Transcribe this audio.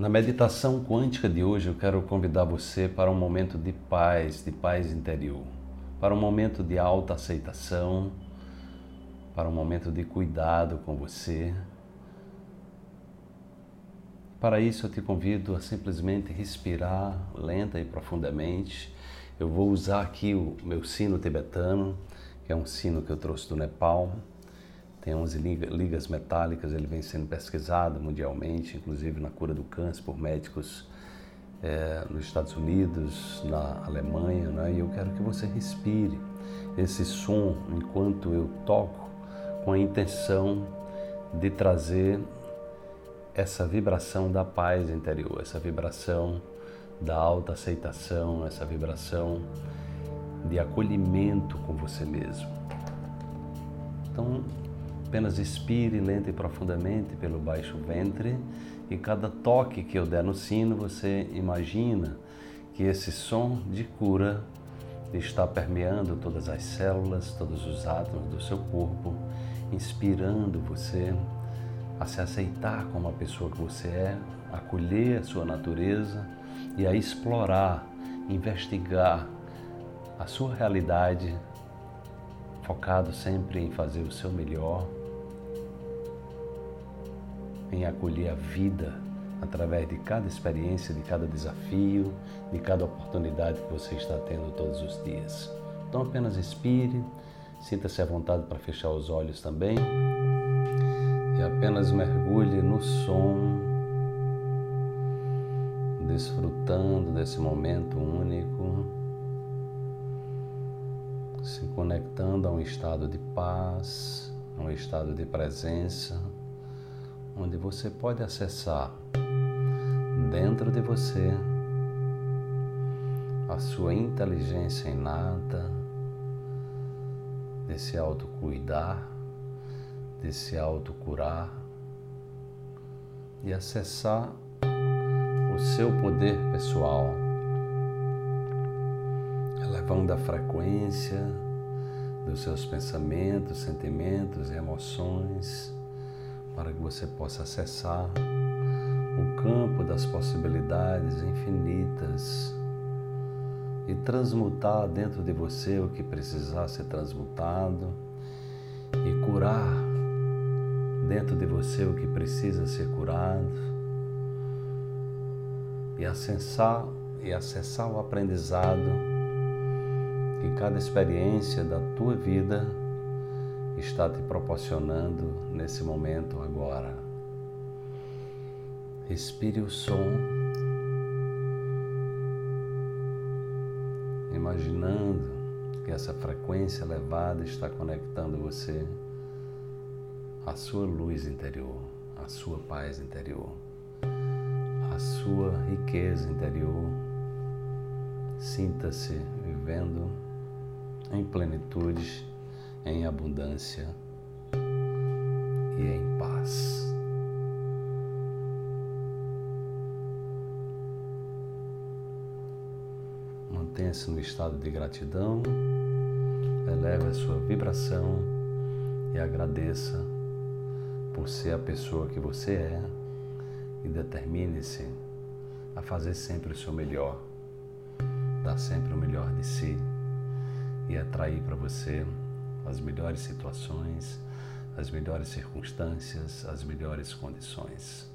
Na meditação quântica de hoje, eu quero convidar você para um momento de paz, de paz interior, para um momento de alta aceitação, para um momento de cuidado com você. Para isso, eu te convido a simplesmente respirar lenta e profundamente. Eu vou usar aqui o meu sino tibetano, que é um sino que eu trouxe do Nepal tem 11 ligas metálicas, ele vem sendo pesquisado mundialmente, inclusive na cura do câncer por médicos é, nos Estados Unidos, na Alemanha, né? e eu quero que você respire esse som enquanto eu toco, com a intenção de trazer essa vibração da paz interior, essa vibração da alta aceitação, essa vibração de acolhimento com você mesmo. Então, Apenas expire lenta e profundamente pelo baixo ventre e cada toque que eu der no sino, você imagina que esse som de cura está permeando todas as células, todos os átomos do seu corpo, inspirando você a se aceitar como a pessoa que você é, acolher a sua natureza e a explorar, investigar a sua realidade, focado sempre em fazer o seu melhor em acolher a vida através de cada experiência, de cada desafio, de cada oportunidade que você está tendo todos os dias. Então apenas expire, sinta-se à vontade para fechar os olhos também e apenas mergulhe no som, desfrutando desse momento único, se conectando a um estado de paz, a um estado de presença onde você pode acessar dentro de você a sua inteligência inata, desse autocuidar, desse autocurar e acessar o seu poder pessoal, elevando a frequência dos seus pensamentos, sentimentos e emoções para que você possa acessar o campo das possibilidades infinitas e transmutar dentro de você o que precisar ser transmutado e curar dentro de você o que precisa ser curado e acessar e acessar o aprendizado que cada experiência da tua vida está te proporcionando nesse momento agora. Respire o som, imaginando que essa frequência elevada está conectando você à sua luz interior, à sua paz interior, à sua riqueza interior. Sinta-se vivendo em plenitude em abundância e em paz. Mantenha-se no estado de gratidão, eleve a sua vibração e agradeça por ser a pessoa que você é e determine-se a fazer sempre o seu melhor, dar sempre o melhor de si e atrair para você as melhores situações, as melhores circunstâncias, as melhores condições.